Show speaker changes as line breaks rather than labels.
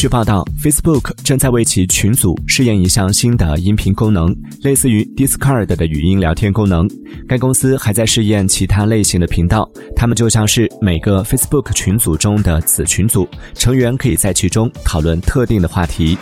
据报道，Facebook 正在为其群组试验一项新的音频功能，类似于 DISCORD 的语音聊天功能。该公司还在试验其他类型的频道，它们就像是每个 Facebook 群组中的子群组，成员可以在其中讨论特定的话题。